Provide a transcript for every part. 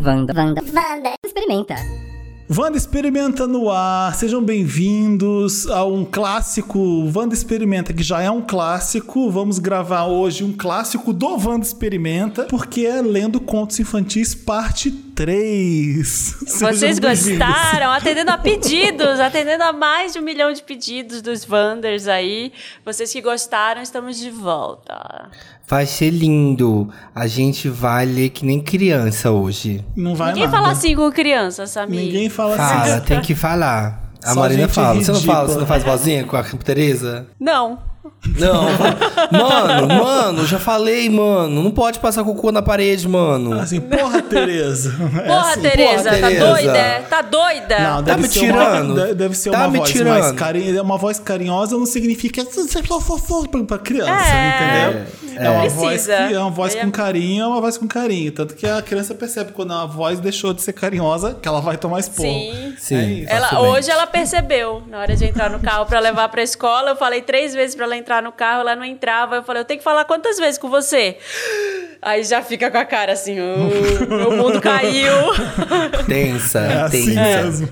Wanda, Wanda, Wanda, Wanda. Experimenta. Wanda Experimenta no ar, sejam bem-vindos a um clássico Wanda Experimenta, que já é um clássico. Vamos gravar hoje um clássico do Wanda Experimenta, porque é Lendo Contos Infantis, parte 3. Sejam Vocês gostaram? Atendendo a pedidos, atendendo a mais de um milhão de pedidos dos Wanders aí. Vocês que gostaram, estamos de volta. Vai ser lindo. A gente vai ler que nem criança hoje. Não vai Ninguém nada. fala assim com criança, Samir. Ninguém fala Fala, assim. tem que falar. A Só Marina fala. Você não fala, ridícula. você não faz vozinha com a Tereza? Não. Não. mano, mano, já falei, mano. Não pode passar cocô na parede, mano. Assim, porra, Tereza. É Porra, assim. Tereza, porra, tá Tereza. doida? é? Tá doida? Não, Tá deve me ser tirando? Uma, de- deve ser Tá uma me voz tirando? mais carinhosa. Uma voz carinhosa não significa pra- pra criança, É. entendeu? É, uma voz Precisa. que é uma voz É. com carinho, é uma voz com carinho. Tanto que a criança percebe quando a voz deixou de ser carinhosa, que ela vai tomar esporro. Sim. Sim. É isso. Ela, hoje ela percebeu, na hora de entrar no carro pra levar pra escola, eu falei três vezes pra ela entrar no carro, ela não entrava. Eu falei, eu tenho que falar quantas vezes com você? Aí já fica com a cara assim, "Oh, meu mundo caiu. Tensa, É assim tensa. mesmo.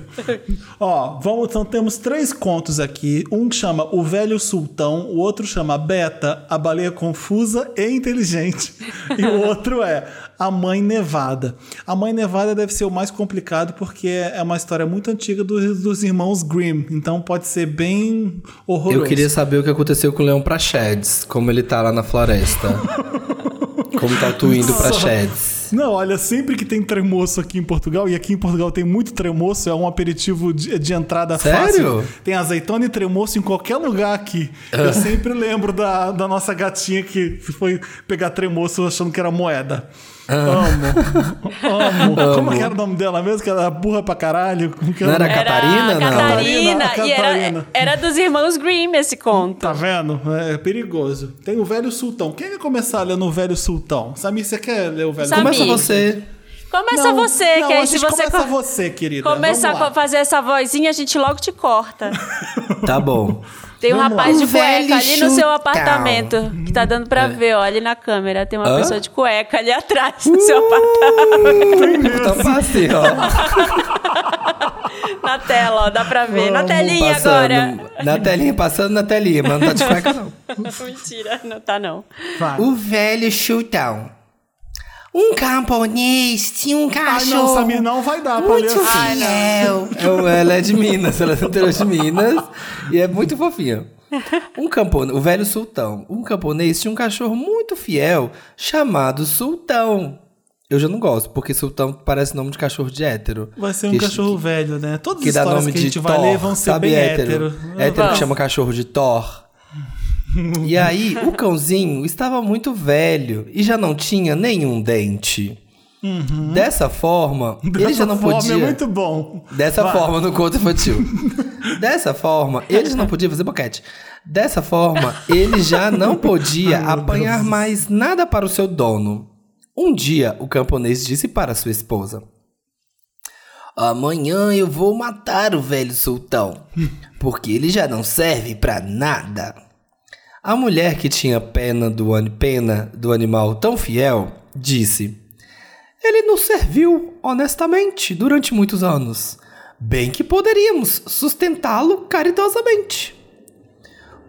Ó, vamos, então temos três contos aqui. Um que chama O Velho Sultão, o outro chama Beta, a baleia confusa e inteligente. E o outro é A Mãe Nevada. A Mãe Nevada deve ser o mais complicado porque é uma história muito antiga dos, dos irmãos Grimm. Então pode ser bem horroroso. Eu queria saber o que aconteceu com o Leão pra Sheds, como ele tá lá na floresta. como tá tu indo pra Sheds. Não, olha, sempre que tem tremoço aqui em Portugal, e aqui em Portugal tem muito tremoço, é um aperitivo de, de entrada Sério? fácil. Tem azeitona e tremoço em qualquer lugar aqui. Eu sempre lembro da, da nossa gatinha que foi pegar tremoço achando que era moeda. Amo. Amo. Como que era o nome dela mesmo? Que era burra pra caralho? Como que Não era era? Catarina, não? Catarina, Catarina, e era, Catarina. era dos irmãos Grimm esse conto. Tá vendo? É perigoso. Tem o Velho Sultão. Quem quer começar lendo o Velho Sultão? Samir, você quer ler o Velho Samir. Começa você. Começa Não, você, não, que a aí se gente você começa co- você, querida. começar Vamos a fazer essa vozinha, a gente logo te corta. Tá bom. Tem um Vamos rapaz lá. de cueca ali no seu chutão. apartamento. Que tá dando pra ver, ó, ali na câmera. Tem uma Hã? pessoa de cueca ali atrás do seu apartamento. Então passe, ó. Na tela, ó, dá pra ver. Na telinha Passando. agora. Na telinha, passando na telinha, mas não tá de cueca, não. Mentira, não tá não. Vai. O velho chutão. Um camponês tinha um Ai, cachorro. não, Samir, não vai dar pra ler muito assim. fiel. É, ela é de Minas, ela é de Minas e é muito fofinha. Um camponês, o velho sultão. Um camponês tinha um cachorro muito fiel chamado Sultão. Eu já não gosto, porque Sultão parece nome de cachorro de hétero. Vai ser um Que- cachorro velho, né? Todas que as histórias nome que a de gente vai Thor, ler vão ser sabe bem hétero. hétero. Hétero que chama cachorro de Thor. E aí, o cãozinho estava muito velho e já não tinha nenhum dente. Dessa forma, ele Dessa já não forma podia. É muito bom. Dessa Vai. forma, no conto infantil. Dessa forma, ele já não podia fazer boquete. Dessa forma, ele já não podia Ai, apanhar Deus. mais nada para o seu dono. Um dia, o camponês disse para sua esposa: Amanhã eu vou matar o velho sultão, porque ele já não serve para nada. A mulher que tinha pena do, pena do animal tão fiel disse: Ele nos serviu honestamente durante muitos anos. Bem que poderíamos sustentá-lo caridosamente.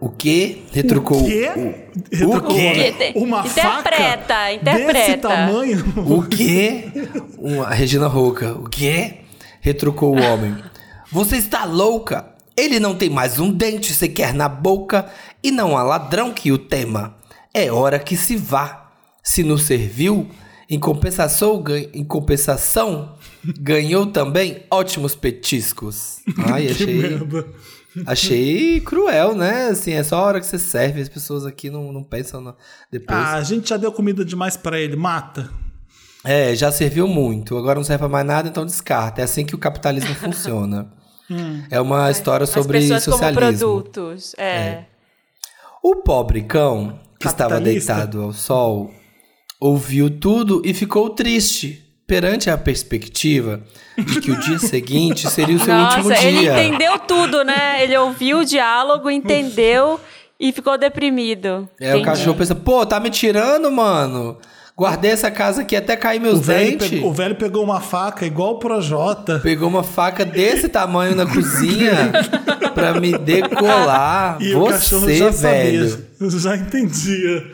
O que? Retrucou O quê? o- Retrucou o quê? Uma interpreta, faca interpreta. desse tamanho? O quê? Uma, a Regina Roca. O quê? Retrucou o homem. Você está louca? Ele não tem mais um dente sequer na boca e não há ladrão que o tema. É hora que se vá. Se nos serviu, em compensação, em compensação ganhou também ótimos petiscos. Ai, achei, achei cruel, né? Assim, é só a hora que você serve, as pessoas aqui não, não pensam na- depois. Ah, a gente já deu comida demais pra ele. Mata. É, já serviu muito. Agora não serve pra mais nada, então descarta. É assim que o capitalismo funciona. É uma história sobre As socialismo. como produtos. É. O pobre cão, que estava deitado ao sol, ouviu tudo e ficou triste perante a perspectiva de que o dia seguinte seria o seu último Nossa, ele dia. entendeu tudo, né? Ele ouviu o diálogo, entendeu e ficou deprimido. É, o Entendi. cachorro pensa, pô, tá me tirando, mano. Guardei essa casa aqui até cair meus O dentes. pegou, o velho pegou uma faca igual o Projota. Pegou uma faca desse tamanho na cozinha pra me decolar. E o cachorro Você, já velho. sabia. Já entendia.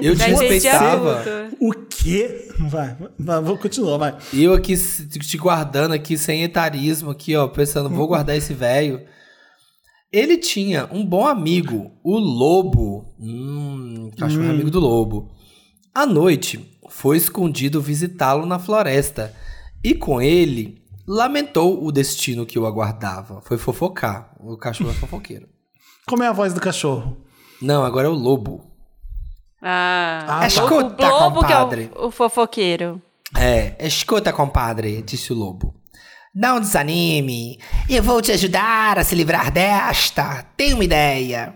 Eu te respeitava. O quê? Vai, vai, vou continuar, vai. E eu aqui te guardando aqui sem etarismo aqui, ó, pensando, vou guardar esse velho. Ele tinha um bom amigo, o lobo. Hum, cachorro amigo do lobo. À noite, foi escondido visitá-lo na floresta e com ele lamentou o destino que o aguardava. Foi fofocar. O cachorro é fofoqueiro. Como é a voz do cachorro? Não, agora é o lobo. Ah, Ah, o- tá. Escuta, o Globo que é compadre. o, o fofoqueiro. É, escuta, compadre, disse o lobo. Não desanime, eu vou te ajudar a se livrar desta. Tenho uma ideia.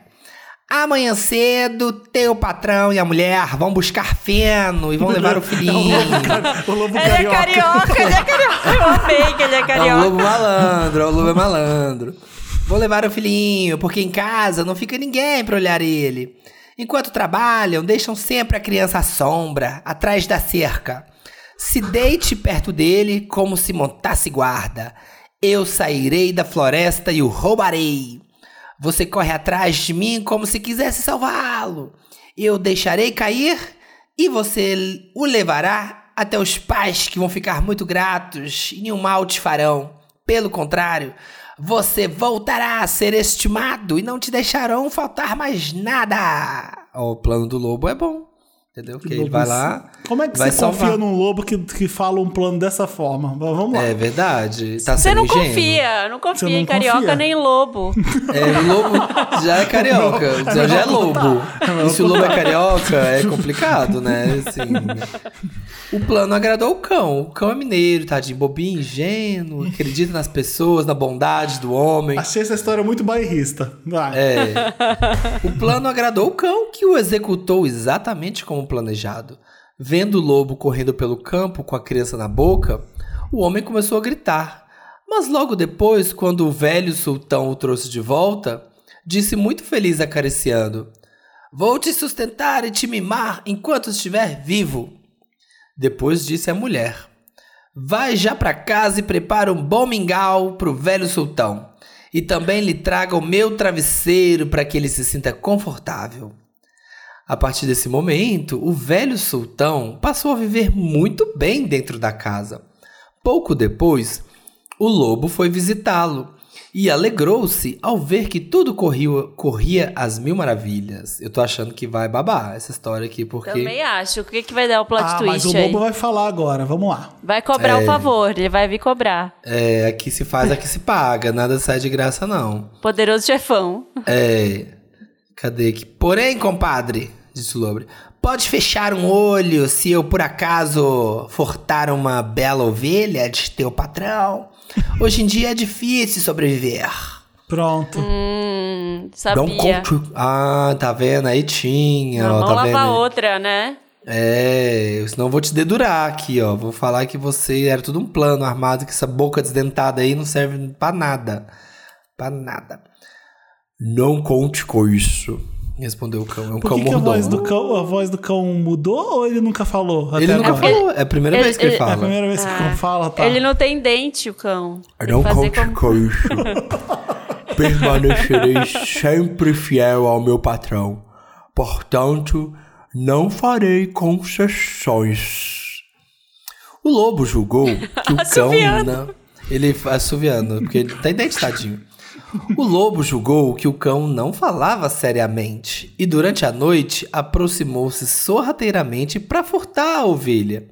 Amanhã cedo, teu patrão e a mulher vão buscar feno e vão levar o filhinho. O lobo Ele é carioca, ele é carioca. Eu amei que ele é É o carioca. lobo malandro, é o lobo é malandro. Vou levar o filhinho, porque em casa não fica ninguém pra olhar ele. Enquanto trabalham, deixam sempre a criança à sombra, atrás da cerca. Se deite perto dele como se montasse guarda. Eu sairei da floresta e o roubarei. Você corre atrás de mim como se quisesse salvá-lo. Eu deixarei cair e você o levará até os pais que vão ficar muito gratos e nenhum mal te farão. Pelo contrário, você voltará a ser estimado e não te deixarão faltar mais nada. O plano do lobo é bom. Entendeu? Porque ele vai lá. Como é que vai você salvar. confia num lobo que, que fala um plano dessa forma? Mas Vamos lá. É verdade. Tá Você não ingênuo. confia, não confia não em carioca confia? nem em lobo. É, o lobo já é carioca, É já, já é lobo. contar. É E se o lobo é carioca, é complicado, né? Assim, o plano agradou o cão. O cão é mineiro, tadinho, bobinho, ingênuo, acredita nas pessoas, na bondade do homem. Achei essa história muito bairrista. Vai. É. O plano agradou o cão, que o executou exatamente como planejado. Vendo o lobo correndo pelo campo com a criança na boca, o homem começou a gritar. Mas logo depois, quando o velho sultão o trouxe de volta, disse muito feliz acariciando: Vou te sustentar e te mimar enquanto estiver vivo. Depois disse a mulher: Vai já pra casa e prepara um bom mingau pro velho sultão. E também lhe traga o meu travesseiro para que ele se sinta confortável. A partir desse momento, o velho sultão passou a viver muito bem dentro da casa. Pouco depois, o lobo foi visitá-lo e alegrou-se ao ver que tudo corria, corria às mil maravilhas. Eu tô achando que vai babar essa história aqui, porque. Também acho. O que, que vai dar o plot Ah, twist mas o aí? lobo vai falar agora. Vamos lá. Vai cobrar o favor, ele vai vir cobrar. É, aqui se faz, aqui se paga, nada sai de graça, não. Poderoso chefão. É. Cadê aqui? Porém, compadre, disse o lobo, pode fechar um olho se eu por acaso furtar uma bela ovelha de teu patrão. Hoje em dia é difícil sobreviver. Pronto. Hum, Não sabia. conto. Ah, tá vendo? Aí tinha, Uma ó, mão tá lava vendo? a outra, né? É, senão eu vou te dedurar aqui, ó. Vou falar que você era tudo um plano armado, que essa boca desdentada aí não serve pra nada. Pra nada. Não conte com isso, respondeu o cão. É um Por cão que, que a, mordomo. voz do cão, a voz do cão mudou ou ele nunca falou? Até Ele nunca agora? falou, é a primeira Ele- vez que ele, ele- É a fala. primeira vez que o cão fala, tá? Ele não tem dente, o cão. Não conte como- com isso. Permanecerei sempre fiel ao meu patrão. Portanto, não farei concessões. O lobo julgou que o cão não. Ele assoviando, porque ele tá identitadinho. O lobo julgou que o cão não falava seriamente e durante a noite aproximou-se sorrateiramente para furtar a ovelha.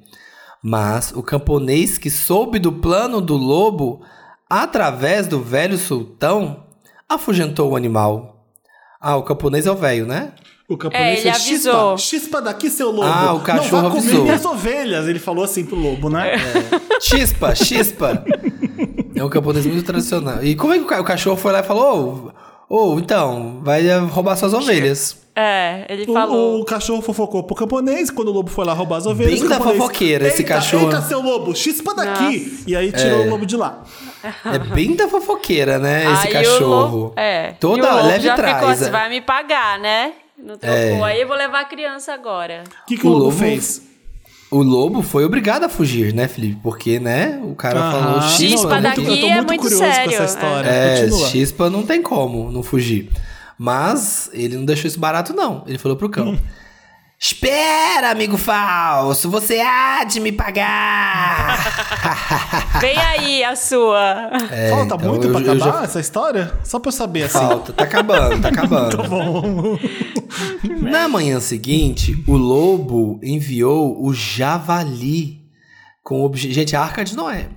Mas o camponês que soube do plano do lobo através do velho sultão afugentou o animal. Ah, o camponês é o velho, né? O camponês É, ele fez, avisou. Chispa, chispa daqui, seu lobo. Ah, o cachorro Não vá comer avisou. minhas ovelhas. Ele falou assim pro lobo, né? Chispa, chispa. É um camponês muito tradicional. E como é que o ca- o cachorro foi lá e falou: Ô, ô, então, vai roubar suas ovelhas. É, ele O, falou. o cachorro fofocou pro camponês. Quando o lobo foi lá roubar as ovelhas. Bem da fofoqueira esse "Eita, cachorro." Eita, seu lobo, chispa daqui. E aí tirou É. o lobo de lá. É bem da fofoqueira, né? Esse Aí cachorro. lobo- é. Toda e o lobo leve já traz. ficou assim, é. vai me pagar, né? Não trocou. É. Aí eu vou levar a criança agora. O que, que o, O lobo, lobo- fez? O lobo foi obrigado a fugir, né, Felipe? Porque, né, o cara Aham. falou Chispa Não, eu tô daqui muito- eu tô é muito curioso com sério, essa história. É, Continua. chispa não tem como não fugir. Mas ele não deixou isso barato, não. Ele falou pro cão. Espera, amigo falso, você há de me pagar. Vem aí a sua. É, Falta então muito eu- pra eu já- acabar essa história? Só pra eu saber, assim. Falta, tá acabando, tá acabando. Tá bom. Na manhã seguinte, o lobo enviou o javali com o obje... gente, a Arca de Noé,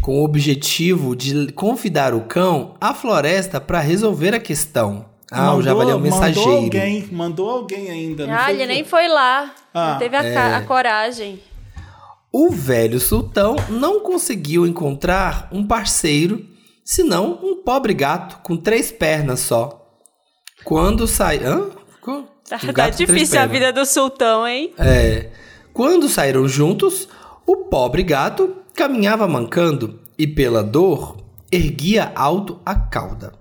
com o objetivo de convidar o cão à floresta para resolver a questão. Ah, o javali é um mensageiro. Mandou alguém, mandou alguém ainda. não Ah, foi ele nem foi lá. Ah, não teve a, ca- a coragem. O velho sultão não conseguiu encontrar um parceiro, senão um pobre gato com três pernas só. Quando sai. Hã? Co- Tá, um tá três difícil a vida do sultão, hein? É. Quando saíram juntos, o pobre gato caminhava mancando e, pela dor, erguia alto a cauda.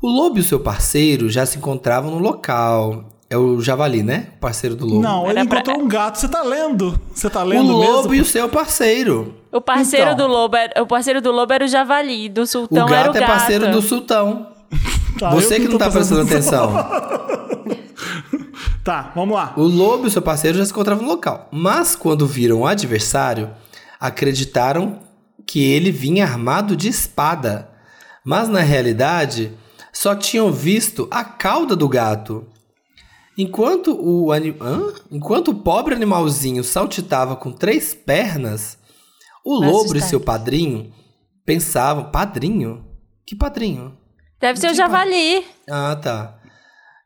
O lobo e o seu parceiro já se encontravam no local. É o javali, né? O parceiro do lobo. Não, ele Era pra- encontrou um gato. Você tá lendo? Você tá o lendo lobo mesmo? e o seu parceiro. O parceiro Então. do lobo era, o parceiro do lobo era o javali, do O sultão gato, era o gato. é parceiro do sultão. Tá, Você eu que não tá prestando atenção. Tá, vamos lá. O lobo e o seu parceiro já se encontravam no local. Mas quando viram o adversário, acreditaram que ele vinha armado de espada. Mas na realidade, só tinham visto a cauda do gato. Enquanto o, ani... Hã? Enquanto o pobre animalzinho saltitava com três pernas, o Vai lobo e seu padrinho pensavam: Padrinho? Que padrinho? Deve ser o javali. Ah, tá.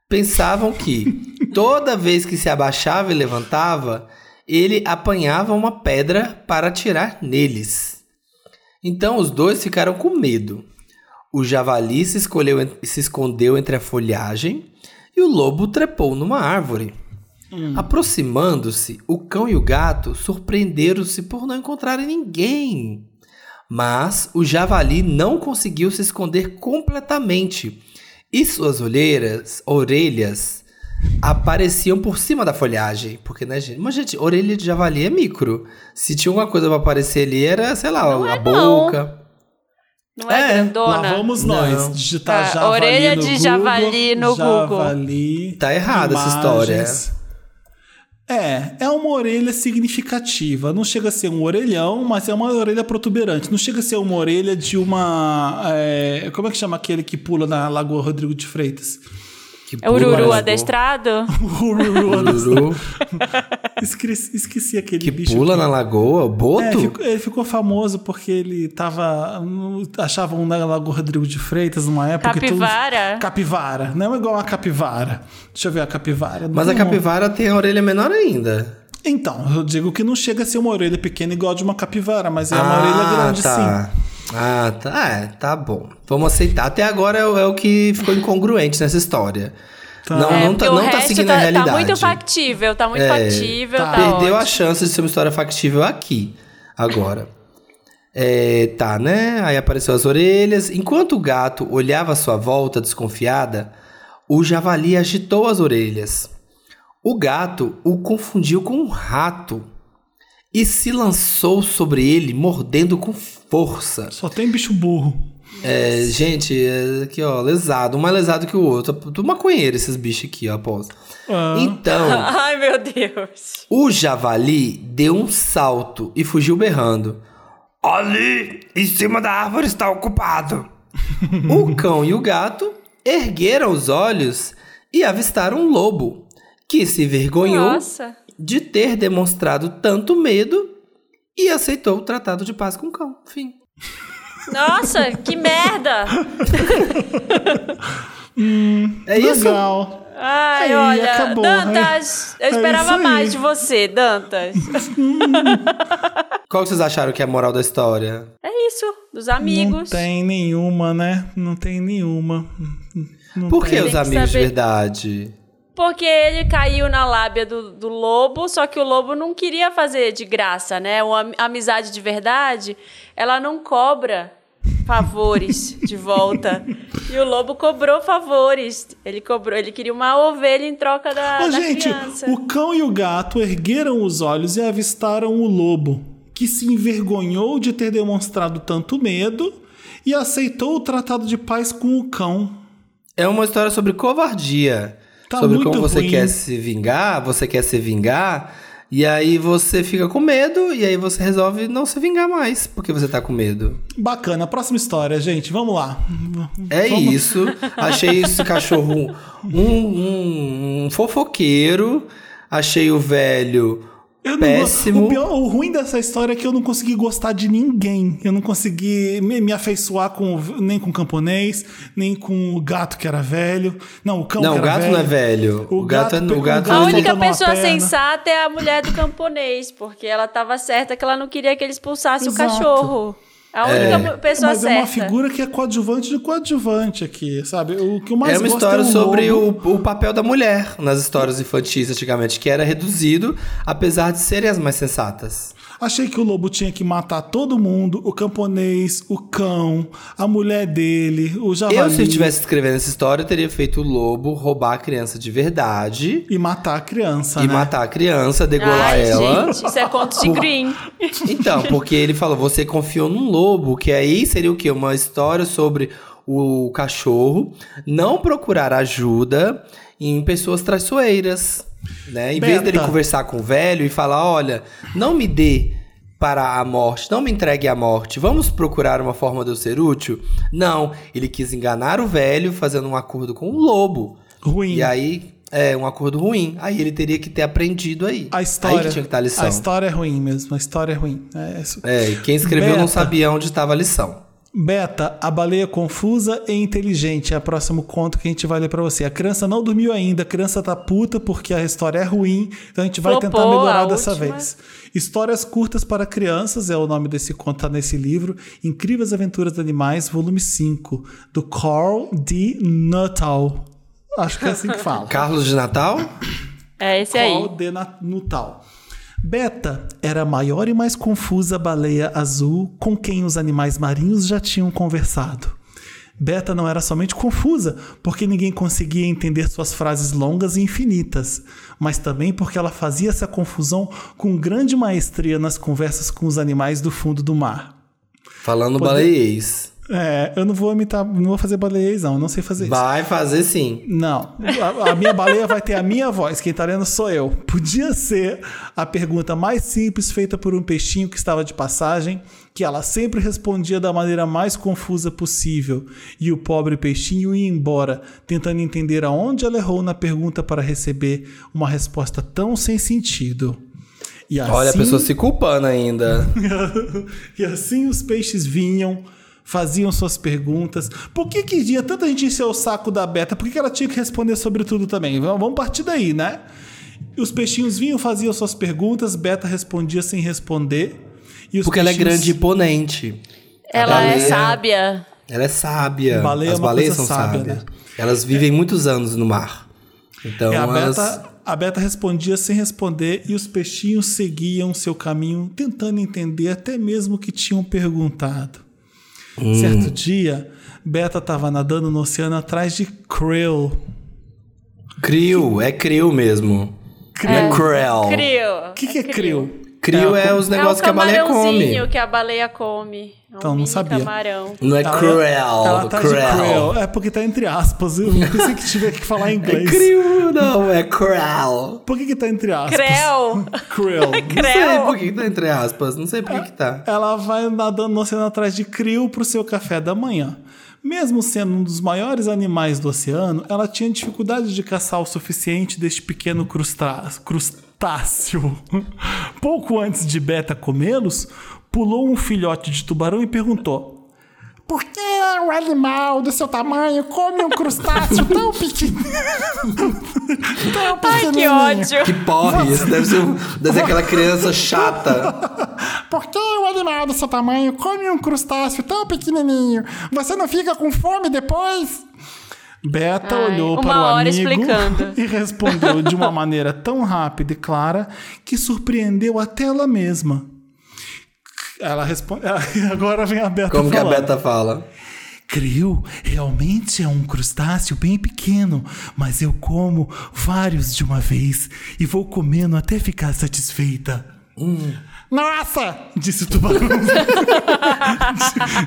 Pensavam que toda vez que se abaixava e levantava, ele apanhava uma pedra para atirar neles. Então os dois ficaram com medo. O javali se, escolheu, se escondeu entre a folhagem e o lobo trepou numa árvore. Aproximando-se, o cão e o gato surpreenderam-se por não encontrarem ninguém. Mas o javali não conseguiu se esconder completamente e suas olheiras, orelhas apareciam por cima da folhagem. Porque, né, gente? Mas, gente, orelha de javali é micro. Se tinha alguma coisa pra aparecer ali, era, sei lá, Não a é, boca. Não é, É, grandona? Lá vamos Não. nós. Digitar Tá, javali orelha no de Google, javali no Google. javali, Tá errada essa história. É, é uma orelha significativa. Não chega a ser um orelhão, mas é uma orelha protuberante. Não chega a ser uma orelha de uma. é, como é que chama aquele que pula na Lagoa Rodrigo de Freitas? Que É ururu adestrado? Ururu. Ururu esqueci, esqueci aquele que bicho. pula que- na lagoa, É, boto? ficou- ele ficou famoso porque ele tava. Achavam na Lagoa Rodrigo de Freitas numa época. que todo- Capivara? Capivara. Não é igual a capivara. Deixa eu ver a capivara. Mas a capivara tem a orelha menor ainda. Então, eu digo que não chega a ser uma orelha pequena igual a de uma capivara, mas é uma orelha grande tá. sim. Ah, tá. É, tá bom. Vamos aceitar. Até agora é, o- é o que ficou incongruente nessa história. Tá. Não, É, não tá, o não tá resto seguindo tá, a realidade. Tá muito factível, tá muito É, factível, tá. tá, Perdeu a ótimo. chance de ser uma história factível aqui, agora. É, tá, né? Aí apareceu as orelhas. Enquanto o gato olhava à sua volta desconfiada, o javali agitou as orelhas. O gato o confundiu com um rato e se lançou sobre ele, mordendo com força. Só tem bicho burro. É, gente, é, aqui ó, lesado, um mais lesado que o outro. Tudo maconheiro esses bichos aqui, ó, após. Ah. Então, Ai, meu Deus. o javali deu um salto e fugiu berrando. Ali, em cima da árvore está ocupado. o cão e o gato ergueram os olhos e avistaram um lobo, que se vergonhou Nossa. de ter demonstrado tanto medo e aceitou o tratado de paz com o cão. Fim. Nossa, que merda. É isso? Legal. Ai, Aí, olha, acabou, Dantas, né? eu É esperava mais de você, Dantas. Qual que vocês acharam que é a moral da história? É isso, dos amigos. Não tem nenhuma, né? Não tem nenhuma. Não Por que tem. os que amigos de saber. verdade? Porque ele caiu na lábia do, do lobo, só que o lobo não queria fazer de graça, né? Uma am- amizade de verdade, ela não cobra. favores de volta. E o lobo cobrou favores. Ele cobrou, ele queria uma ovelha em troca da, Ô, da gente, criança. o cão e o gato ergueram os olhos e avistaram o lobo, que se envergonhou de ter demonstrado tanto medo e aceitou o tratado de paz com o cão. É uma história sobre covardia. Tá sobre como você ruim. quer se vingar, você quer se vingar, e aí você fica com medo, e aí você resolve não se vingar mais, porque você tá com medo. Bacana, próxima história, gente, vamos lá. É Vamos- isso. Achei esse cachorro um, um- um fofoqueiro. Achei o velho Eu não péssimo. go- O, pior- o ruim dessa história é que eu não consegui gostar de ninguém. Eu não consegui me, me afeiçoar com, o- nem com o camponês, nem com o gato que era velho. Não, o cão Não, que o gato velho. não é velho. O, gato, é- pe- o gato A gato única pessoa sensata é a mulher do camponês, porque ela tava certa que ela não queria que ele expulsasse Exato. o cachorro. A única mu- pessoa Mas certa. é uma figura que é coadjuvante de coadjuvante aqui, sabe? O que eu mais É uma gosto história é o sobre o, o papel da mulher nas histórias infantis antigamente, que era reduzido, apesar de serem as mais sensatas. Achei que o lobo tinha que matar todo mundo, o camponês, o cão, a mulher dele, o javali. Eu, se eu estivesse escrevendo essa história, eu teria feito o lobo roubar a criança de verdade E matar a criança, e né? matar a criança, degolar Ai, ela. gente, isso é conto de Green. Então, porque ele falou, você confiou num lobo, que aí seria o quê? Uma história sobre o cachorro não procurar ajuda em pessoas traiçoeiras, né? Em vez Beta. dele conversar com o velho e falar, olha, não me dê para a morte, não me entregue à morte, vamos procurar uma forma de eu ser útil? Não, ele quis enganar o velho fazendo um acordo com o lobo. Ruim. E aí, é um acordo ruim. Aí ele teria que ter aprendido aí. A história, Aí que tinha que estar a lição. a história é ruim mesmo, a história é ruim. É isso. É, quem escreveu não Beta. sabia onde estava a lição. Beta, a baleia confusa e inteligente é o próximo conto que a gente vai ler pra você. A criança não dormiu ainda, a criança tá puta porque a história é ruim, então a gente vai Flopou tentar melhorar dessa última. vez. Histórias curtas para crianças é o nome desse conto, tá nesse livro. Incríveis Aventuras de Animais, volume 5, do Carl D. Nuttall. Acho que é assim que fala. Carlos de Natal? É esse aí. Qual de na- Nutal. Beta era a maior e mais confusa baleia azul com quem os animais marinhos já tinham conversado. Beta não era somente confusa, porque ninguém conseguia entender suas frases longas e infinitas, mas também porque ela fazia essa confusão com grande maestria nas conversas com os animais do fundo do mar. Falando baleiês. É, eu não vou imitar, não vou fazer baleiês, não, eu não sei fazer isso. Vai fazer sim. Não, a, a minha baleia vai ter a minha voz, quem tá lendo sou eu. Podia ser a pergunta mais simples feita por um peixinho que estava de passagem, que ela sempre respondia da maneira mais confusa possível, e o pobre peixinho ia embora, tentando entender aonde ela errou na pergunta para receber uma resposta tão sem sentido. E assim, Olha a pessoa se culpando ainda. e assim os peixes vinham, faziam suas perguntas. Por que que tinha tanta gente encher o saco da Beta? Por que, que ela tinha que responder sobre tudo também? Vamos partir daí, né? E os peixinhos vinham, faziam suas perguntas, Beta respondia sem responder. E os Porque ela é peixinhos- grande e imponente. Ela é baleia- sábia. Ela é sábia. Baleia é As uma baleias são sábia, sábias. né? Elas vivem muitos anos no mar. Então É, a, elas. Beta, a Beta respondia sem responder e os peixinhos seguiam seu caminho, tentando entender até mesmo o que tinham perguntado. Hum. Certo dia, Beta estava nadando no oceano atrás de Krill. Crio, é crio mesmo. Não é. Crio. O que, que é Krill? Crio é, os É negócios o que a baleia come. que a baleia come. É um Então, não sabia. camarão. Não é Ela- cruel. Ela tá de cruel. Krill. É porque tá entre aspas. Eu pensei que tiver que falar em É inglês. crio, não, é cruel. Por que, que tá entre aspas? Creu. Krill. Não sei por que que tá entre aspas. Não sei por que que tá. Ela vai nadando no oceano atrás de Krill pro seu café da manhã. Mesmo sendo um dos maiores animais do oceano, ela tinha dificuldade de caçar o suficiente deste pequeno crustá- crustáceo. Pouco antes de Beta comê-los, pulou um filhote de tubarão e perguntou: Por que um animal do seu tamanho come um crustáceo tão pequeno? tão Ai, que pequenininho?" ódio. Que porre, isso deve ser, um- deve ser aquela criança chata. Por que o animal do seu tamanho come um crustáceo tão pequenininho? Você não fica com fome depois? Beta Ai, olhou para o amigo explicando. e respondeu de uma maneira tão rápida e clara que surpreendeu até ela mesma. Ela responde. Agora vem a Beta Como que a falando. Beta fala? Krill realmente é um crustáceo bem pequeno, mas eu como vários de uma vez e vou comendo até ficar satisfeita. Nossa! Disse o tubarãozinho.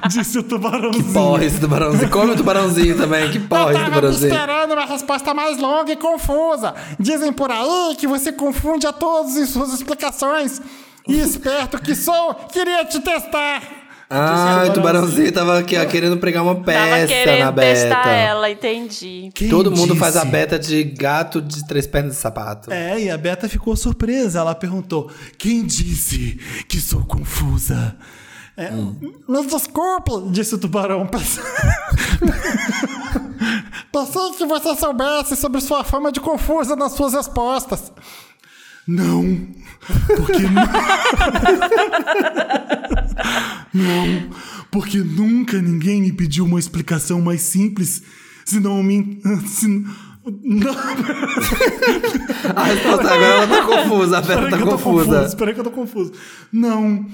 disse o tubarãozinho. Porra, esse tubarãozinho. Come o tubarãozinho também. Que porra esse tubarãozinho. esperando uma resposta mais longa e confusa. Dizem por aí que você confunde a todos em suas explicações. E esperto que sou, queria te testar. Ah, o tubarãozinho tava aqui, ó, querendo pregar uma Tava peça na Beta. testar ela, entendi. Quem Todo mundo faz a? Beta de gato de três pernas de sapato. É, e a Beta ficou surpresa. Ela perguntou: Quem disse que sou confusa? É, Me desculpe, disse o tubarão. Pensei que você soubesse sobre sua fama de confusa nas suas respostas. Não, porque não, porque nunca ninguém me pediu uma explicação mais simples, senão me se, não, A resposta agora ela tá confusa, a Peraí tá confusa. peraí que eu tô confuso. Não.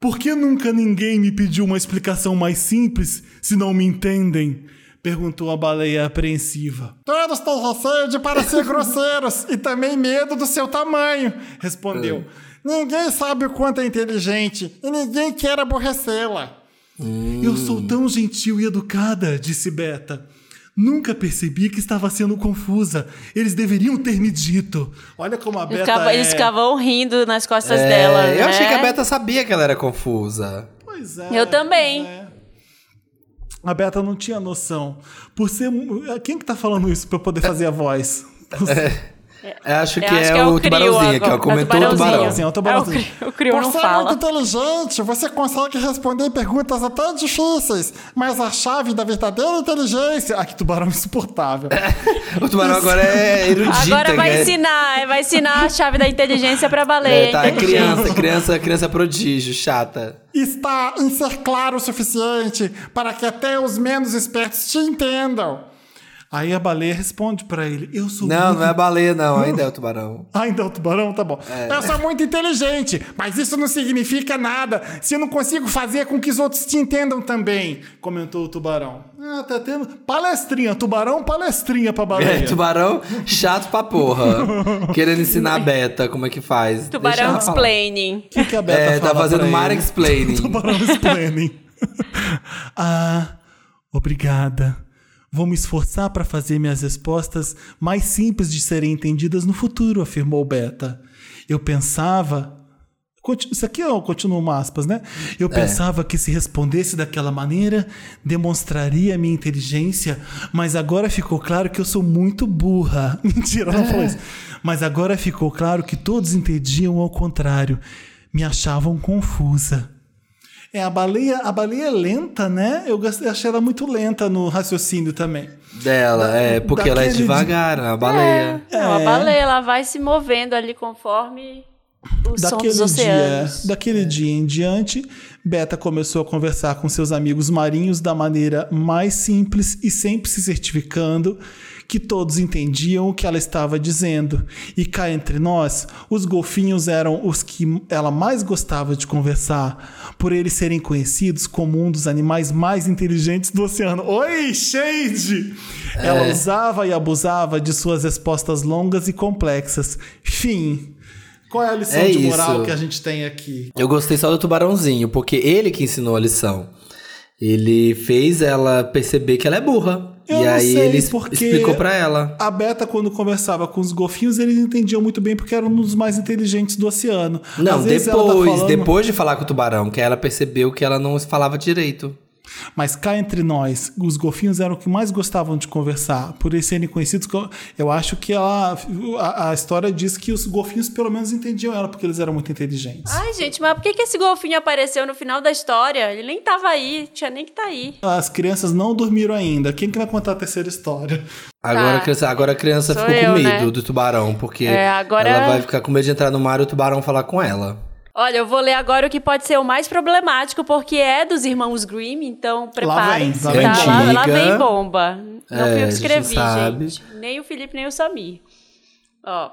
Por que nunca ninguém me pediu uma explicação mais simples, se não me entendem? Perguntou a baleia apreensiva. Todos têm receio de parecer grosseiros e também medo do seu tamanho, respondeu. Ninguém sabe o quanto é inteligente e ninguém quer aborrecê-la. Eu sou tão gentil e educada, disse Beta. Nunca percebi que estava sendo confusa. Eles deveriam ter me dito. Olha como a Eles Beta ficavam, é... eles ficavam rindo nas costas É, dela. eu achei né? que a Beta sabia que ela era confusa. Pois é. Eu também. pois é. A Beta não tinha noção. Por ser. Quem que tá falando isso pra eu poder fazer a voz? Eu acho que, acho é, que é o o tubarãozinho aqui, ó. agora. Comentou É o o tubarão. tubarãozinho. É o tubarãozinho. É, o Crio- o Crio Por não ser fala. muito inteligente, você consegue responder perguntas até difíceis. Mas a chave da verdadeira inteligência. Ah, que tubarão insuportável. O tubarão agora é erudita. Agora vai né? ensinar, vai ensinar a chave da inteligência pra baleia. É, tá, é criança, criança, criança prodígio, chata. Está em ser claro o suficiente para que até os menos espertos te entendam. Aí a baleia responde pra ele: Eu sou Não, muito não é baleia, não. Ainda é o tubarão. Ainda é o tubarão? Tá bom. É. Eu sou muito inteligente, mas isso não significa nada se eu não consigo fazer com que os outros te entendam também, comentou o tubarão. Ah, tá tendo palestrinha, tubarão palestrinha pra baleia. É, tubarão chato pra porra. Querendo ensinar a Beta como é que faz. Tubarão explaining. O que, que a Beta É, tá fala fazendo pra mar ele? explaining. Tubarão explaining. ah, obrigada. Vou me esforçar para fazer minhas respostas mais simples de serem entendidas no futuro, afirmou Beta. Eu pensava. Isso aqui é, continua uma aspas, né? Eu pensava que se respondesse daquela maneira, demonstraria minha inteligência, mas agora ficou claro que eu sou muito burra. Mentira, ela não falou isso. Mas agora ficou claro que todos entendiam ao contrário. Me achavam confusa. É, a baleia, a baleia é lenta, né? Eu gostei- achei ela muito lenta no raciocínio também. Dela, é, porque ela é devagar, a baleia. Não, a É. baleia ela vai se movendo ali conforme o som Daquele dos dia, oceanos. daquele dia em diante, Beta começou a conversar com seus amigos marinhos da maneira mais simples e sempre se certificando que todos entendiam o que ela estava dizendo. E cá entre nós, os golfinhos eram os que ela mais gostava de conversar, por eles serem conhecidos como um dos animais mais inteligentes do oceano. Oi, Shade! Ela usava e abusava de suas respostas longas e complexas. Fim. Qual é a lição É de moral isso. que a gente tem aqui? Eu gostei só do tubarãozinho, porque ele que ensinou a lição. Ele fez ela perceber que ela é burra. Eu e aí sei, ele explicou pra ela. A Beta, quando conversava com os golfinhos, eles entendiam muito bem porque eram um dos mais inteligentes do oceano. Não, Às vezes ela tá depois, falando- depois de falar com o tubarão, que ela percebeu que ela não falava direito. Mas cá entre nós, os golfinhos eram o que mais gostavam de conversar. Por eles serem conhecidos, co- eu acho que ela, a, a história diz que os golfinhos pelo menos entendiam ela porque eles eram muito inteligentes. Ai, gente, mas por que, que esse golfinho apareceu no final da história? Ele nem tava aí, tinha nem que tá aí. As crianças não dormiram ainda. Quem que vai contar a terceira história? Agora, Tá. a criança, agora a criança Sou ficou eu, com medo né? do tubarão, porque É, agora- ela vai ficar com medo de entrar no mar e o tubarão falar com ela. Olha, eu vou ler agora o que pode ser o mais problemático, porque é dos irmãos Grimm, então preparem-se, lá tá? Lá, lá vem bomba. Não É, fui eu que gente escrevi, sabe. gente. Nem o Felipe, nem o Samir. Ó.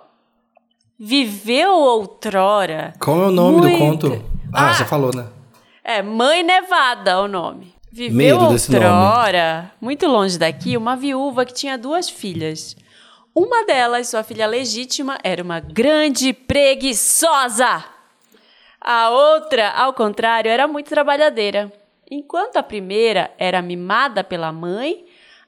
Viveu outrora. Qual é o nome do Muito. conto? Ah, Ah. já falou, né? É, Mãe Nevada é o nome. Viveu Medo desse outrora, muito longe daqui, uma viúva que tinha duas filhas. Uma delas, sua filha legítima, era uma grande preguiçosa. A outra, ao contrário, era muito trabalhadeira. Enquanto a primeira era mimada pela mãe,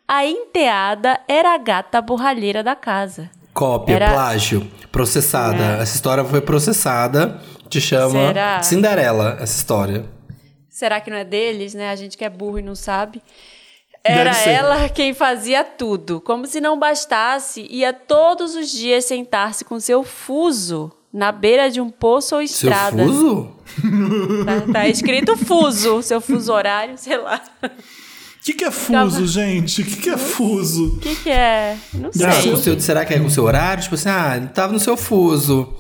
a enteada era a gata borralheira da casa. Cópia, Era- É. plágio, processada. Essa história foi processada. Te chama Será? Cinderela, essa história. Será que não é deles, né? A gente que é burro e não sabe. Era ela quem fazia tudo. Como se não bastasse, ia todos os dias sentar-se com seu fuso na beira de um poço ou Seu estrada. fuso? Tá, tá escrito fuso, seu fuso horário, sei lá. O que, que é fuso, gente? O que, que é fuso? O que, que é? Não sei. O seu, será que é com o seu horário? Tipo assim, ah, ele tava no seu fuso.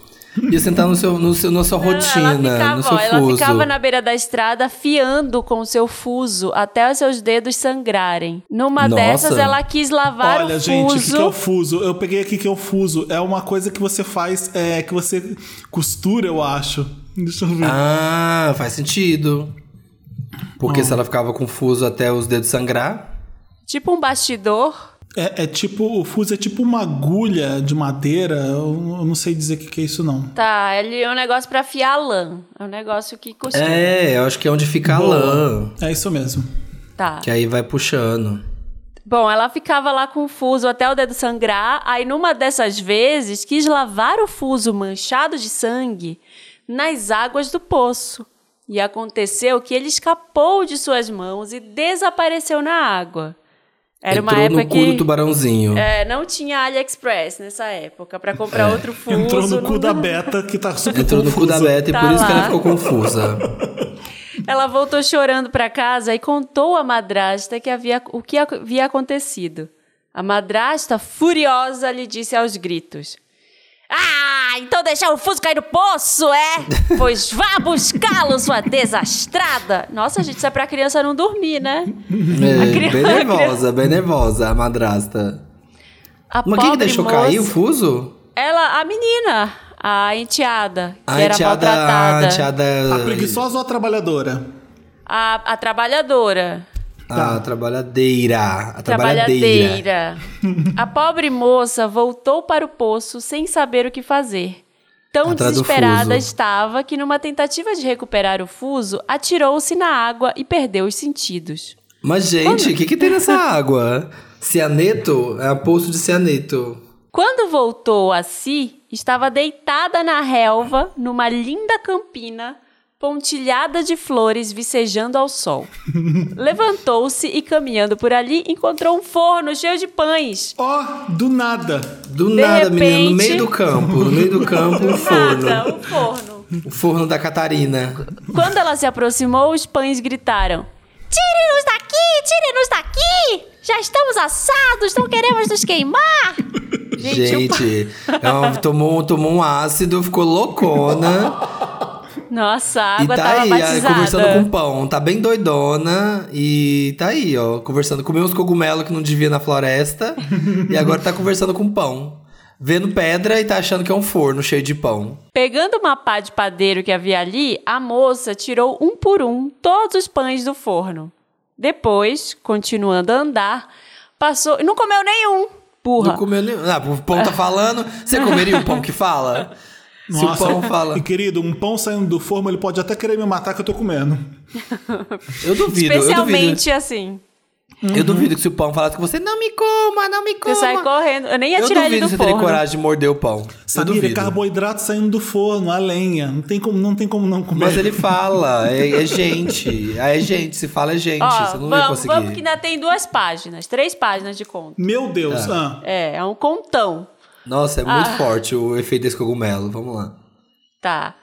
Ia sentar no seu, no seu, na sua Não, rotina, ela ficava, no seu ó, ela fuso. ficava na beira da estrada fiando com o seu fuso até os seus dedos sangrarem. Numa Nossa. dessas, ela quis lavar Olha, o gente, o que, fuso. que é o fuso? Eu peguei aqui que é o fuso. É uma coisa que você faz, é, que você costura, eu acho. Deixa eu ver. Ah, faz sentido. Porque se ela ficava com fuso até os dedos sangrar. Tipo um bastidor. É, é tipo, o fuso é tipo uma agulha de madeira. Eu, eu não sei dizer o que, que é isso, não. Tá, ele é um negócio pra afiar lã. É um negócio que costura. É, eu acho que é onde fica a lã. É isso mesmo. Tá. Que aí vai puxando. Bom, ela ficava lá com o fuso até o dedo sangrar. Aí, numa dessas vezes, quis lavar o fuso manchado de sangue nas águas do poço. E aconteceu que ele escapou de suas mãos e desapareceu na água. Era uma Entrou época no cu que do tubarãozinho. é, não tinha AliExpress nessa época pra comprar outro fuso. Entrou no cu não- da beta que tá super Entrou no cu da. Beta e Tá por isso que ela ficou confusa. Ela voltou chorando para casa e contou à madrasta que havia, o que havia acontecido. A madrasta, furiosa, lhe disse aos gritos: Ah, então deixar o fuso cair no poço, é? Pois vá buscá-lo, sua desastrada! Nossa, gente, isso é pra criança não dormir, né? É, criança- bem nervosa, bem nervosa a madrasta. A Mas quem que deixou moça- cair o fuso? Ela, a menina, a enteada, que A era enteada, a maltratada. enteada... A preguiçosa ou a trabalhadora? A, a trabalhadora. A trabalhadeira. A trabalhadeira. Trabalhadeira. A pobre moça voltou para o poço sem saber o que fazer. Tão Atrás desesperada estava que, numa tentativa de recuperar o fuso, atirou-se na água e perdeu os sentidos. Mas, gente, o que, que tem nessa água? Cianeto? É um poço de cianeto. Quando voltou a si, estava deitada na relva, numa linda campina, pontilhada de flores vicejando ao sol. Levantou-se e, caminhando por ali, encontrou um forno cheio de pães. Ó, do nada. Do De nada, menina, no repente- meio do campo. No meio do campo, um forno. Nada, um forno. O forno da Catarina. Quando ela se aproximou, os pães gritaram: Tire-nos daqui! Tire-nos daqui! Já estamos assados, não queremos nos queimar! Gente, Gente, ela tomou, tomou um ácido, ficou loucona. Nossa, a e água tá tava aí, aí, batizada. conversando com pão. Tá bem doidona. E tá aí, ó. Conversando, comeu uns cogumelos que não devia na floresta. e agora tá conversando com pão. Vendo pedra e tá achando que é um forno cheio de pão. Pegando uma pá de padeiro que havia ali, a moça tirou um por um todos os pães do forno. Depois, continuando a andar, passou. Não comeu nenhum! Burra. Não comeu nenhum. Ah, o pão tá falando. Você comeria um pão que fala? Se o pão fala. E querido, um pão saindo do forno, ele pode até querer me matar que eu tô comendo. Eu duvido, eu duvido. Especialmente assim. Eu duvido que se o pão falasse com você, não me coma, não me coma. Você sai correndo. Eu nem ia Eu tirar duvido ele do que você teria forno. coragem de morder o pão. Eu Samir, duvido. carboidrato saindo do forno, a lenha. Não tem como não, tem como não comer. Mas ele fala, é, é gente. É gente, se fala é gente. Ó, você não vai vamos, conseguir. vamos que ainda tem duas páginas, três páginas de conto. Meu Deus. Ah. É, é um contão. Nossa, é muito Ah. forte o efeito desse cogumelo. Vamos lá. Tá.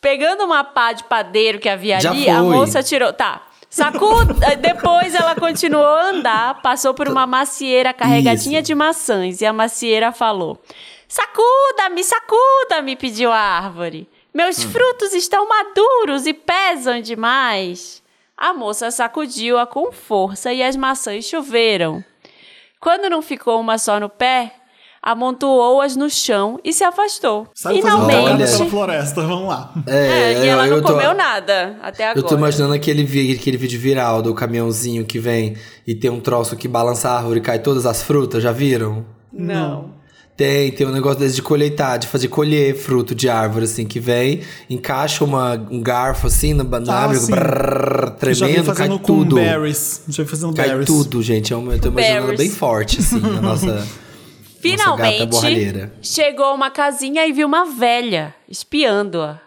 Pegando uma pá de padeiro que havia Já ali, a foi. moça tirou. Tá. Sacuda. Depois ela continuou a andar, passou por uma macieira carregadinha Isso. de maçãs e a macieira falou: Sacuda-me, sacuda-me, pediu a árvore. Meus Hum. frutos estão maduros e pesam demais. A moça sacudiu-a com força e as maçãs choveram. Quando não ficou uma só no pé, amontoou-as no chão e se afastou. Sabe Finalmente. pela floresta, vamos lá. É, e ela eu não tô- comeu nada até agora. Eu tô imaginando aquele, aquele vídeo viral do caminhãozinho que vem e tem um troço que balança a árvore e cai todas as frutas, já viram? Não. Tem, tem um negócio desse de colheitar, de fazer colher fruto de árvore, assim, que vem, encaixa uma, um garfo assim na, na Ah, árvore, brrr, Já vi tremendo, cai fazendo com tudo. berries. Já vi fazendo Cai berries. tudo, gente. É eu tô imaginando Berries. bem forte, assim, a nossa. Finalmente, chegou a uma casinha e viu uma velha espiando-a.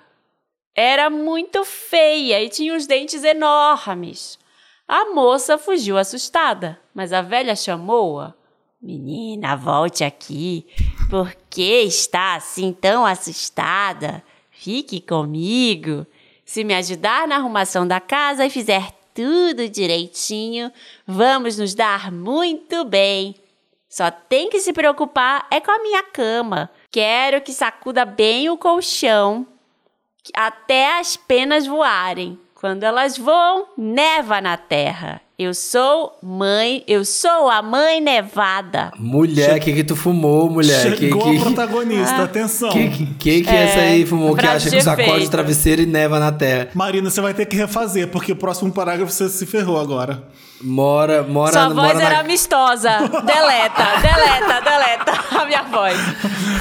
Era muito feia e tinha os dentes enormes. A moça fugiu assustada, mas a velha chamou-a. Menina, volte aqui. Por que está assim tão assustada? Fique comigo. Se me ajudar na arrumação da casa e fizer tudo direitinho, vamos nos dar muito bem. Só tem que se preocupar é com a minha cama. Quero que sacuda bem o colchão até as penas voarem. Quando elas voam, neva na terra. Eu sou mãe, eu sou a mãe nevada. Mulher, o que que tu fumou, mulher? Que Chegou que, a protagonista, Ah. atenção. que, que, que, que é essa aí fumou que acha que sacode efeito. o travesseiro e neva na terra? Marina, você vai ter que refazer, porque o próximo parágrafo você se ferrou agora. Mora, mora, Sua mora voz na... era amistosa. Deleta, deleta, deleta a minha voz.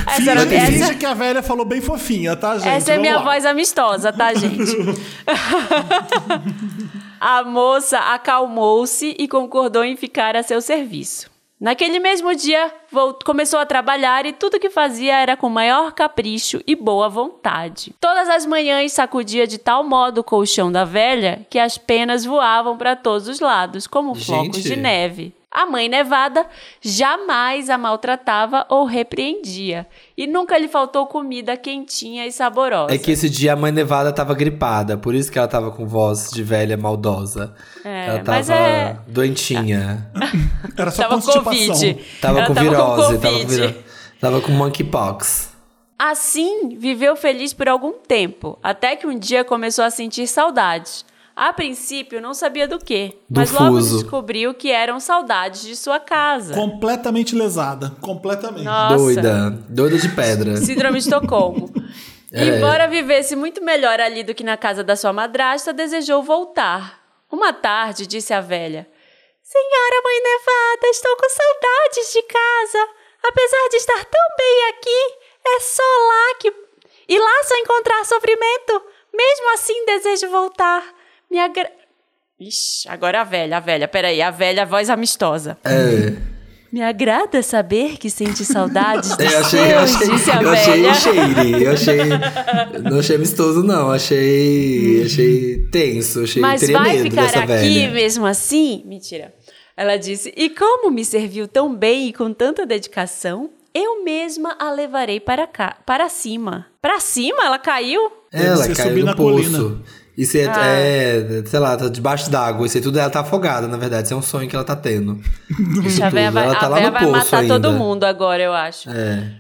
Essa, Finge, era, finge que a velha falou bem fofinha, tá, gente? essa é Vamos minha lá. voz amistosa, tá, gente? a moça acalmou-se e concordou em ficar a seu serviço. Naquele mesmo dia, começou a trabalhar e tudo que fazia era com maior capricho e boa vontade. Todas as manhãs sacudia de tal modo o colchão da velha que as penas voavam para todos os lados, como flocos Gente. de neve. A mãe nevada jamais a maltratava ou repreendia, e nunca lhe faltou comida quentinha e saborosa. É que esse dia a mãe Nevada tava gripada, por isso que ela tava com voz de velha maldosa. É, ela tava mas é- doentinha. Era só Tava constipação. Covid. Tava Ela com tava virose, tava com Covid. virose. Tava com monkeypox. Assim, viveu feliz por algum tempo, até que um dia começou a sentir saudades. A princípio, não sabia do que, mas logo fuso. descobriu que eram saudades de sua casa. Completamente lesada. Completamente. Nossa. Doida. Doida de pedra. Síndrome de Estocolmo. É. Embora vivesse muito melhor ali do que na casa da sua madrasta, desejou voltar. Uma tarde, disse a velha: Senhora Mãe Nevada, estou com saudades de casa. Apesar de estar tão bem aqui, é só lá que. E lá só encontrar sofrimento. Mesmo assim, desejo voltar. Me agra... Ixi, agora a velha, a velha, peraí, a velha, voz amistosa. É. Me agrada saber que sente saudades dos Eu achei, eu seus, achei, disse a eu achei velha. shady. Eu achei. Não achei amistoso, não. Achei. Achei tenso. Achei. Mas vai ficar aqui velha. mesmo assim? Mentira. Ela disse: E como me serviu tão bem e com tanta dedicação, eu mesma a levarei para cá, para cima. Para cima? Ela caiu? Ela caiu no na poço. colina. Isso é, Ah. é, sei lá, tá debaixo d'água. Isso aí tudo ela tá afogada, na verdade. Isso é um sonho que ela tá tendo. Isso a véia tudo. vai, ela tá a lá no vai poço matar ainda. todo mundo agora, eu acho. É.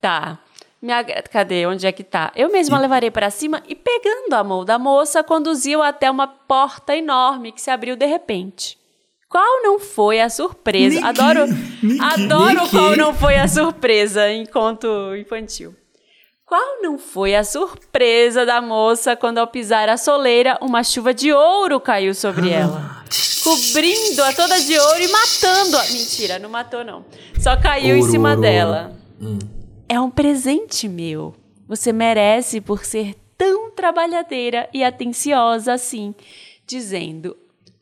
Tá. Agra- Cadê? Onde é que tá? Eu mesma a levarei para cima e, pegando a mão da moça, conduziu até uma porta enorme que se abriu de repente. Qual não foi a surpresa? Niki, adoro Niki, adoro Niki. qual não foi a surpresa em conto infantil. Qual não foi a surpresa da moça quando, ao pisar a soleira, uma chuva de ouro caiu sobre ela? Cobrindo-a toda de ouro e matando-a. Mentira, não matou, não. Só caiu em Ouro, cima ouro, dela. Hum. É um presente meu. Você merece por ser tão trabalhadeira e atenciosa assim. Dizendo.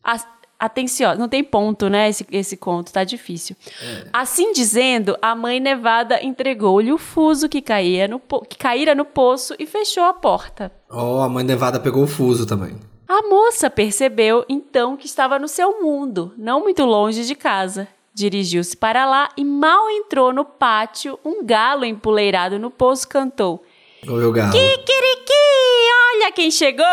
a- Atenciosa. Não tem ponto, né? Esse, esse conto tá difícil. Assim dizendo, a mãe nevada entregou-lhe o fuso que, caía no po- que caíra no poço e fechou a porta. Ó, a mãe Nevada pegou o fuso também. A moça percebeu então que estava no seu mundo, não muito longe de casa. Dirigiu-se para lá e mal entrou no pátio, um galo empoleirado no poço cantou: Ou o galo. Kikiriki, olha quem chegou!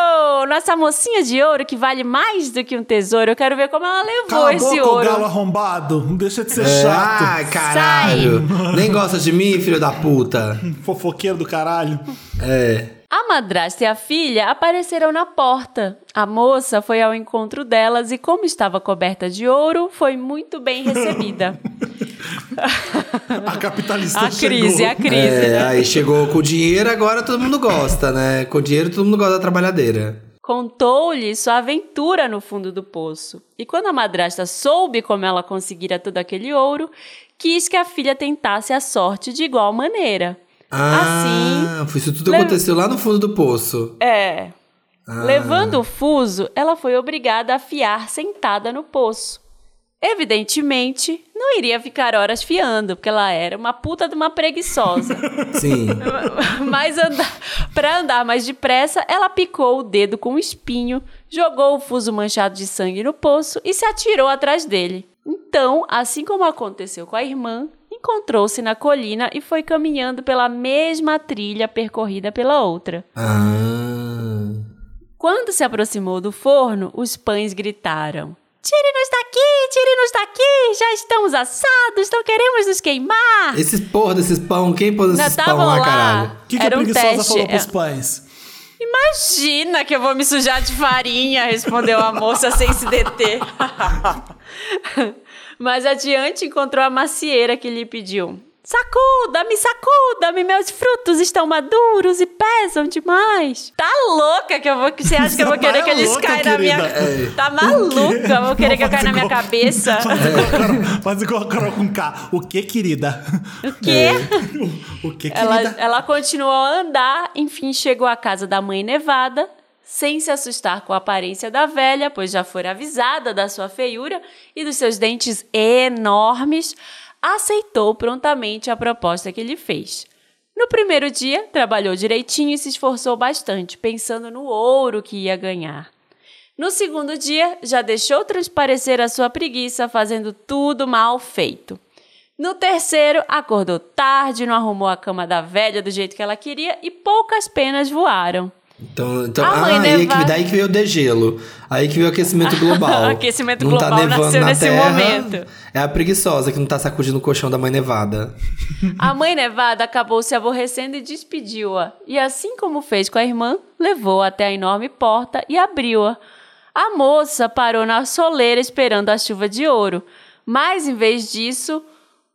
Nossa mocinha de ouro que vale mais do que um tesouro. Eu quero ver como ela levou Cala esse boca, ouro. o galo arrombado. Não deixa de ser É, chato. Ai, caralho. Nem gosta de mim, filho da puta. Fofoqueiro do caralho. É. A madrasta e a filha apareceram na porta. A moça foi ao encontro delas e, como estava coberta de ouro, foi muito bem recebida. A capitalista A crise, chegou. a crise. É, né? aí chegou com dinheiro, agora todo mundo gosta, né? Com dinheiro todo mundo gosta da trabalhadeira. Contou-lhe sua aventura no fundo do poço. E quando a madrasta soube como ela conseguira todo aquele ouro, quis que a filha tentasse a sorte de igual maneira. Ah, foi isso tudo aconteceu lá no fundo do poço. É. Ah. Levando o fuso, ela foi obrigada a fiar sentada no poço. Evidentemente, não iria ficar horas fiando, porque ela era uma puta de uma preguiçosa. Sim. Mas para andar mais depressa, ela picou o dedo com um espinho, jogou o fuso manchado de sangue no poço e se atirou atrás dele. Então, assim como aconteceu com a irmã, encontrou-se na colina e foi caminhando pela mesma trilha percorrida pela outra. Ah. Quando se aproximou do forno, os pães gritaram: Tire-nos daqui, tire-nos daqui, já estamos assados, não queremos nos queimar. Esses porra desses pão, quem pôs esses pão estavam lá, lá. caralho? O que, que Era a um preguiçosa teste, falou pros é. pães? Imagina que eu vou me sujar de farinha, respondeu a moça sem se deter. Mas adiante encontrou a macieira que lhe pediu: Sacuda-me, sacuda-me, meus frutos estão maduros e pesam demais. Tá louca que eu vou. Você acha que eu vou Tá querer que eles caiam na minha. querida. Tá maluca, eu vou querer que eu caia na minha cabeça. Faz igual, a Carol, com K. O que, querida? O quê? O que, Ela, querida? ela continuou a andar, enfim, chegou à casa da mãe Nevada, sem se assustar com a aparência da velha, pois já fora avisada da sua feiura e dos seus dentes enormes, aceitou prontamente a proposta que lhe fez. No primeiro dia, trabalhou direitinho e se esforçou bastante, pensando no ouro que ia ganhar. No segundo dia, já deixou transparecer a sua preguiça, fazendo tudo mal feito. No terceiro, acordou tarde, não arrumou a cama da velha do jeito que ela queria e poucas penas voaram. Então, então A mãe ah, aí é que, nevada. daí que veio o degelo. Aí que veio o aquecimento global. Aquecimento Não tá global nevando nasceu na nesse terra, momento. É a preguiçosa que não tá sacudindo o colchão da mãe nevada. A mãe Nevada acabou se aborrecendo e despediu-a. E assim como fez com a irmã, levou até a enorme porta e abriu-a. A moça parou na soleira esperando a chuva de ouro. Mas, em vez disso,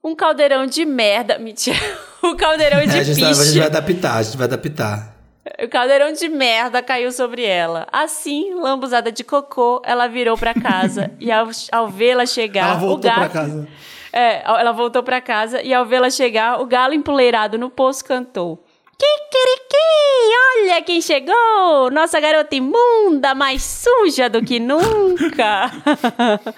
um caldeirão de merda. Mentira. Um caldeirão de É, a, gente tá- a gente vai adaptar, a gente vai adaptar. O caldeirão de merda caiu sobre ela. Assim, lambuzada de cocô, ela virou pra casa. e ao, ao vê-la chegar, Ela o voltou gato... pra casa. É, ela voltou pra casa e ao vê-la chegar, o galo empoleirado no poço cantou. Kikiriki, olha quem chegou! Nossa garota imunda, mais suja do que nunca!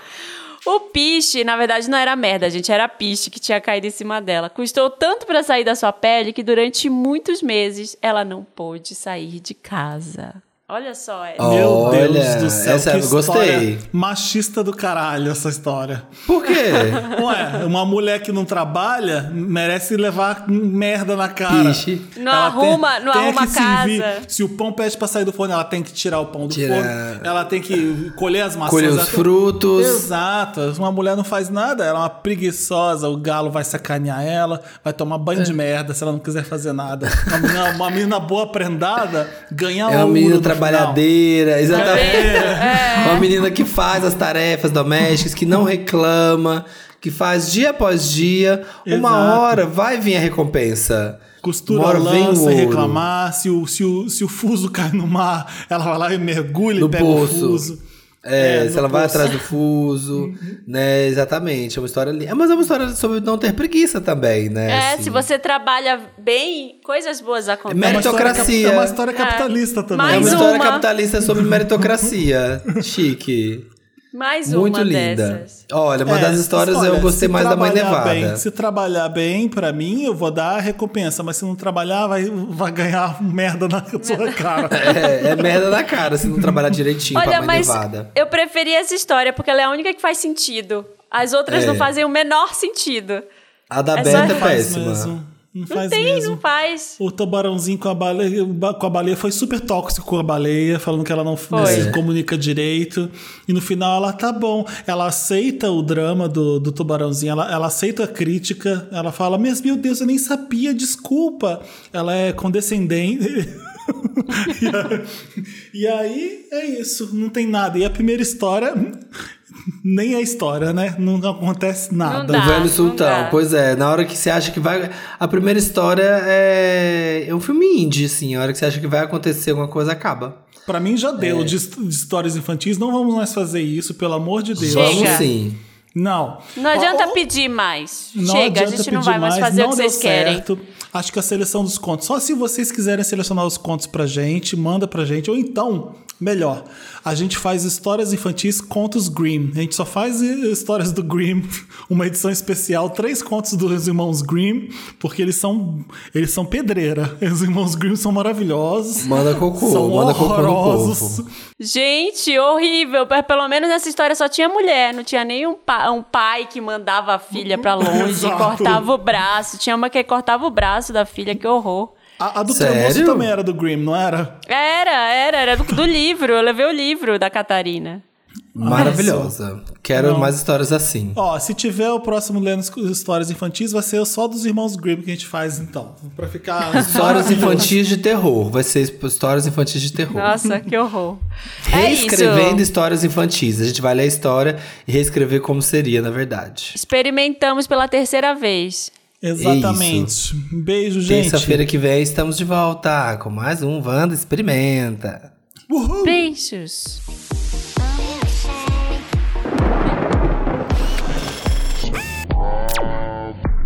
o piche, na verdade, não era merda, gente, era piche que tinha caído em cima dela. Custou tanto pra sair da sua pele que durante muitos meses ela não pôde sair de casa. Olha só, é. Meu Olha, Deus do céu, essa que eu gostei. história machista do caralho essa história. Por quê? Ué, uma mulher que não trabalha merece levar merda na cara. Piche. Não Ela arruma- não arruma que servir. casa. Se o pão pede pra sair do forno, ela tem que tirar o pão do Tirar. forno. Ela tem que colher as maçãs. Colher os tem- frutos. Exato. Uma mulher não faz nada, ela é uma preguiçosa. O galo vai sacanear ela, vai tomar banho É. de merda se ela não quiser fazer nada. Uma menina, uma menina boa prendada ganha É uma ouro no final. trabalhadeira, exatamente. É. Uma menina que faz as tarefas domésticas, que não reclama, que faz dia após dia. Uma Exato. hora vai vir a recompensa. Costura Uma a hora vem o lança e reclamar. Se o, se, o, se o fuso cai no mar, ela vai lá e mergulha No e pega poço. o fuso. É, É, se ela vai atrás do fuso, né? Exatamente. É uma história linda. Mas é uma história sobre não ter preguiça também, né? É, assim. se você trabalha bem, coisas boas acontecem. É uma cap- Meritocracia. É uma história capitalista também. É Mais uma né? história uma. capitalista sobre meritocracia. Chique. Mais Muito uma linda. dessas. Olha, uma É, das histórias olha, eu gostei mais da Mãe trabalhar Nevada. bem- se trabalhar bem, pra mim, eu vou dar a recompensa. Mas se não trabalhar, vai, vai ganhar merda na sua cara. É, é merda na cara se não trabalhar direitinho pra Olha, Mãe mas Nevada. eu preferi essa história porque ela é a única que faz sentido. As outras É. não fazem o menor sentido. A da É Beta é péssima. mesmo. Não Não faz tem, mesmo. não faz. O tubarãozinho com a, baleia, com a baleia foi super tóxico com a baleia, falando que ela não, não Foi. se comunica direito. E no final ela tá bom. Ela aceita o drama do, do tubarãozinho, ela, ela aceita a crítica. Ela fala: Mas meu Deus, eu nem sabia, desculpa. Ela é condescendente. e, e aí é isso, não tem nada. E a primeira história. Nem a história, né? Não acontece nada. dá. O velho não sultão. Pois é, na hora que você acha que vai. A primeira história é. É um filme indie, assim. A hora que você acha que vai acontecer alguma coisa, acaba. Pra mim já É. deu de, his- de histórias infantis. Não vamos mais fazer isso, pelo amor de Deus. Chega. Vamos sim. Não. Não adianta ó, pedir mais. Não Chega, a gente não vai mais mais, fazer não o que deu vocês querem. certo. Acho que a seleção dos contos. Só se vocês quiserem selecionar os contos pra gente, manda pra gente. Ou então, melhor, a gente faz histórias infantis, contos Grimm. A gente só faz histórias do Grimm, uma edição especial, três contos dos irmãos Grimm, porque eles são eles são pedreira. Os irmãos Grimm são maravilhosos. Manda cocô, são manda cocô no horrorosos. povo. Gente, horrível. Pelo menos nessa história só tinha mulher. Não tinha nem um, um pai que mandava a filha pra longe, cortava o braço. Tinha uma que cortava o braço da filha, que horror. A, a do Sério? Também era do Grimm, não era? Era, era, era do, do livro. Eu levei o livro da Catarina. Maravilhosa. Quero Não. mais histórias assim. Ó, se tiver o próximo lendo histórias infantis, vai ser só dos irmãos Grimm que a gente faz, então. Pra ficar. Histórias infantis de terror. Vai ser histórias infantis de terror. Nossa, que horror. É Reescrevendo isso. histórias infantis. A gente vai ler a história e reescrever como seria, na verdade. Experimentamos pela terceira vez. Exatamente. Beijo, gente. Terça-feira que vem estamos de volta com mais um Wanda Experimenta. Beijos.